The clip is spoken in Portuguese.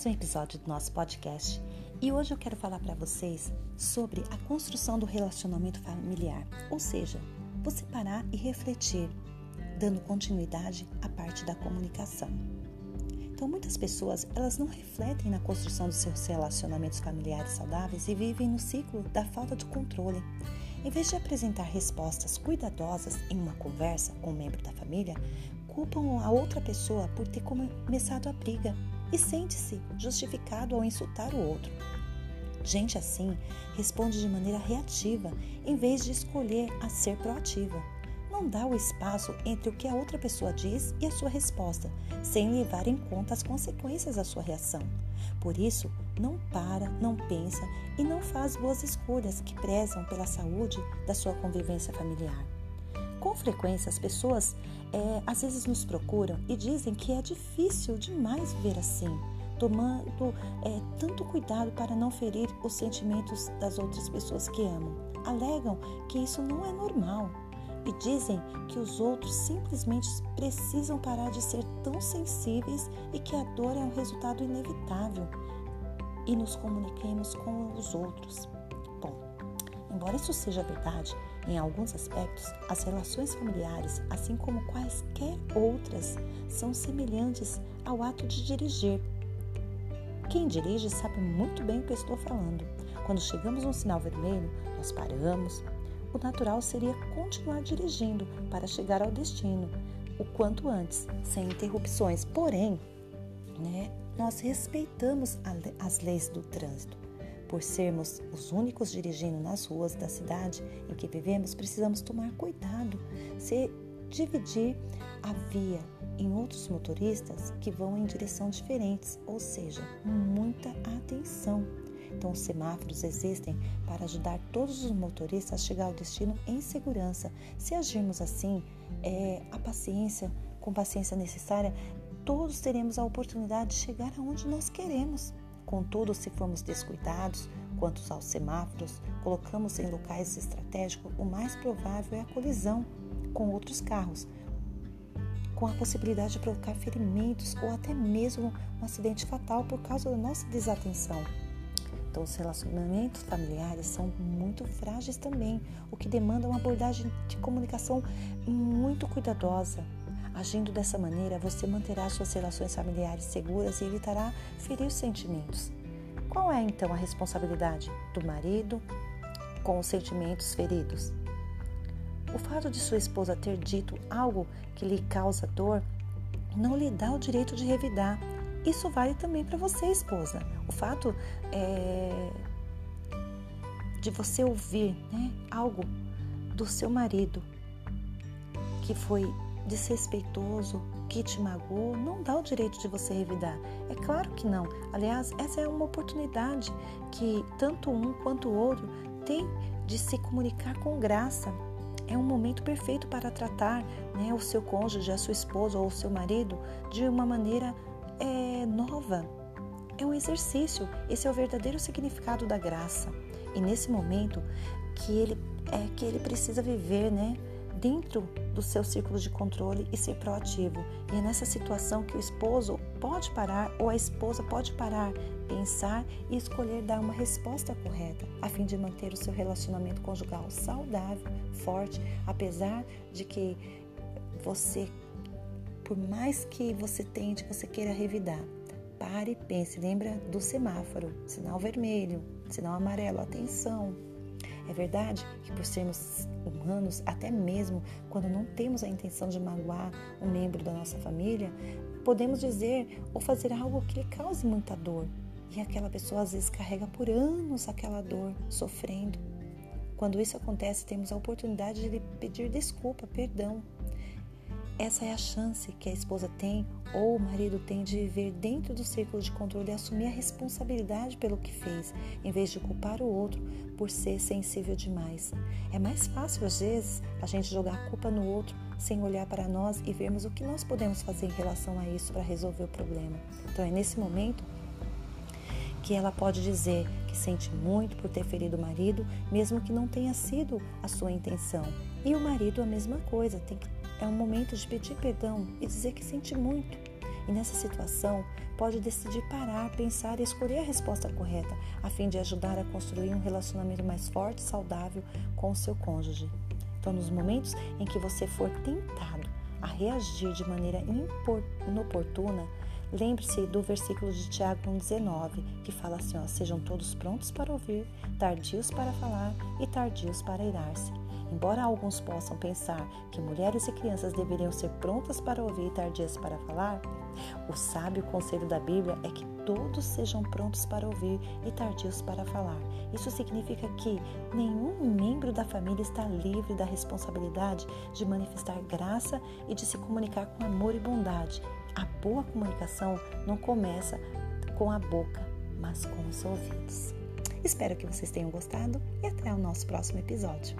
mais um episódio do nosso podcast e hoje eu quero falar para vocês sobre a construção do relacionamento familiar, ou seja, você parar e refletir, dando continuidade à parte da comunicação. Então, muitas pessoas elas não refletem na construção dos seus relacionamentos familiares saudáveis e vivem no ciclo da falta de controle. Em vez de apresentar respostas cuidadosas em uma conversa com um membro da família, culpam a outra pessoa por ter começado a briga e sente-se justificado ao insultar o outro. Gente assim responde de maneira reativa em vez de escolher a ser proativa. Não dá o espaço entre o que a outra pessoa diz e a sua resposta, sem levar em conta as consequências da sua reação. Por isso, não para, não pensa e não faz boas escolhas que prezam pela saúde da sua convivência familiar. Com frequência, as pessoas é, às vezes nos procuram e dizem que é difícil demais viver assim, tomando é, tanto cuidado para não ferir os sentimentos das outras pessoas que amam. Alegam que isso não é normal e dizem que os outros simplesmente precisam parar de ser tão sensíveis e que a dor é um resultado inevitável e nos comuniquemos com os outros. Bom, embora isso seja verdade, em alguns aspectos, as relações familiares, assim como quaisquer outras, são semelhantes ao ato de dirigir. Quem dirige sabe muito bem o que estou falando. Quando chegamos um sinal vermelho, nós paramos. O natural seria continuar dirigindo para chegar ao destino o quanto antes, sem interrupções. Porém, né, nós respeitamos as leis do trânsito. Por sermos os únicos dirigindo nas ruas da cidade em que vivemos, precisamos tomar cuidado se dividir a via em outros motoristas que vão em direção diferentes, ou seja, muita atenção. Então, os semáforos existem para ajudar todos os motoristas a chegar ao destino em segurança. Se agirmos assim, é, a paciência, com paciência necessária, todos teremos a oportunidade de chegar aonde nós queremos. Contudo, se formos descuidados quanto aos semáforos, colocamos em locais estratégicos, o mais provável é a colisão com outros carros, com a possibilidade de provocar ferimentos ou até mesmo um acidente fatal por causa da nossa desatenção. Então, os relacionamentos familiares são muito frágeis também, o que demanda uma abordagem de comunicação muito cuidadosa, Agindo dessa maneira, você manterá suas relações familiares seguras e evitará ferir os sentimentos. Qual é então a responsabilidade do marido com os sentimentos feridos? O fato de sua esposa ter dito algo que lhe causa dor não lhe dá o direito de revidar. Isso vale também para você, esposa. O fato é, de você ouvir né, algo do seu marido que foi desrespeitoso, que te magoou, não dá o direito de você revidar. É claro que não. Aliás, essa é uma oportunidade que tanto um quanto o outro tem de se comunicar com graça. É um momento perfeito para tratar né, o seu cônjuge, a sua esposa ou o seu marido de uma maneira é, nova. É um exercício. Esse é o verdadeiro significado da graça. E nesse momento que ele é que ele precisa viver, né? Dentro do seu círculo de controle e ser proativo. E é nessa situação que o esposo pode parar ou a esposa pode parar, pensar e escolher dar uma resposta correta, a fim de manter o seu relacionamento conjugal saudável, forte, apesar de que você, por mais que você tente, você queira revidar. Pare e pense, lembra do semáforo, sinal vermelho, sinal amarelo, atenção, é verdade que, por sermos humanos, até mesmo quando não temos a intenção de magoar um membro da nossa família, podemos dizer ou fazer algo que lhe cause muita dor. E aquela pessoa às vezes carrega por anos aquela dor, sofrendo. Quando isso acontece, temos a oportunidade de lhe pedir desculpa, perdão. Essa é a chance que a esposa tem ou o marido tem de viver dentro do círculo de controle e assumir a responsabilidade pelo que fez, em vez de culpar o outro por ser sensível demais. É mais fácil, às vezes, a gente jogar a culpa no outro sem olhar para nós e vermos o que nós podemos fazer em relação a isso para resolver o problema. Então, é nesse momento que ela pode dizer que sente muito por ter ferido o marido, mesmo que não tenha sido a sua intenção. E o marido a mesma coisa, tem que é um momento de pedir perdão e dizer que sente muito. E nessa situação, pode decidir parar, pensar e escolher a resposta correta, a fim de ajudar a construir um relacionamento mais forte e saudável com o seu cônjuge. Então, nos momentos em que você for tentado a reagir de maneira inoportuna, lembre-se do versículo de Tiago 1,19, que fala assim: ó, sejam todos prontos para ouvir, tardios para falar e tardios para irar-se. Embora alguns possam pensar que mulheres e crianças deveriam ser prontas para ouvir e tardias para falar, o sábio conselho da Bíblia é que todos sejam prontos para ouvir e tardios para falar. Isso significa que nenhum membro da família está livre da responsabilidade de manifestar graça e de se comunicar com amor e bondade. A boa comunicação não começa com a boca, mas com os ouvidos. Espero que vocês tenham gostado e até o nosso próximo episódio.